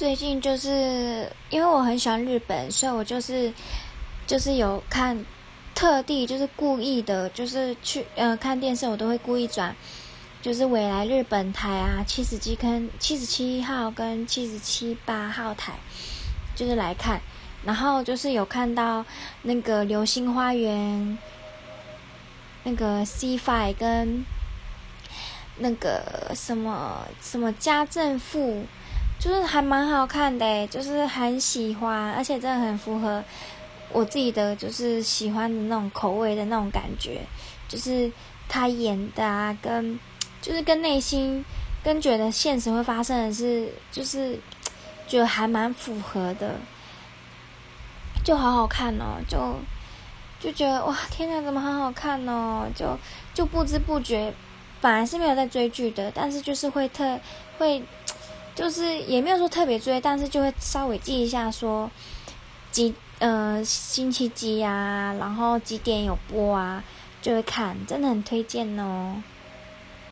最近就是因为我很喜欢日本，所以我就是就是有看，特地就是故意的，就是去呃看电视，我都会故意转，就是未来日本台啊，七十七跟七十七号跟七十七八号台，就是来看，然后就是有看到那个《流星花园》，那个 C Five 跟那个什么什么家政妇。就是还蛮好看的，就是很喜欢，而且真的很符合我自己的就是喜欢的那种口味的那种感觉，就是他演的啊，跟就是跟内心跟觉得现实会发生的是，就是觉得还蛮符合的，就好好看哦，就就觉得哇，天哪，怎么好好看哦，就就不知不觉，本来是没有在追剧的，但是就是会特会。就是也没有说特别追，但是就会稍微记一下，说几呃星期几啊，然后几点有播啊，就会看，真的很推荐哦。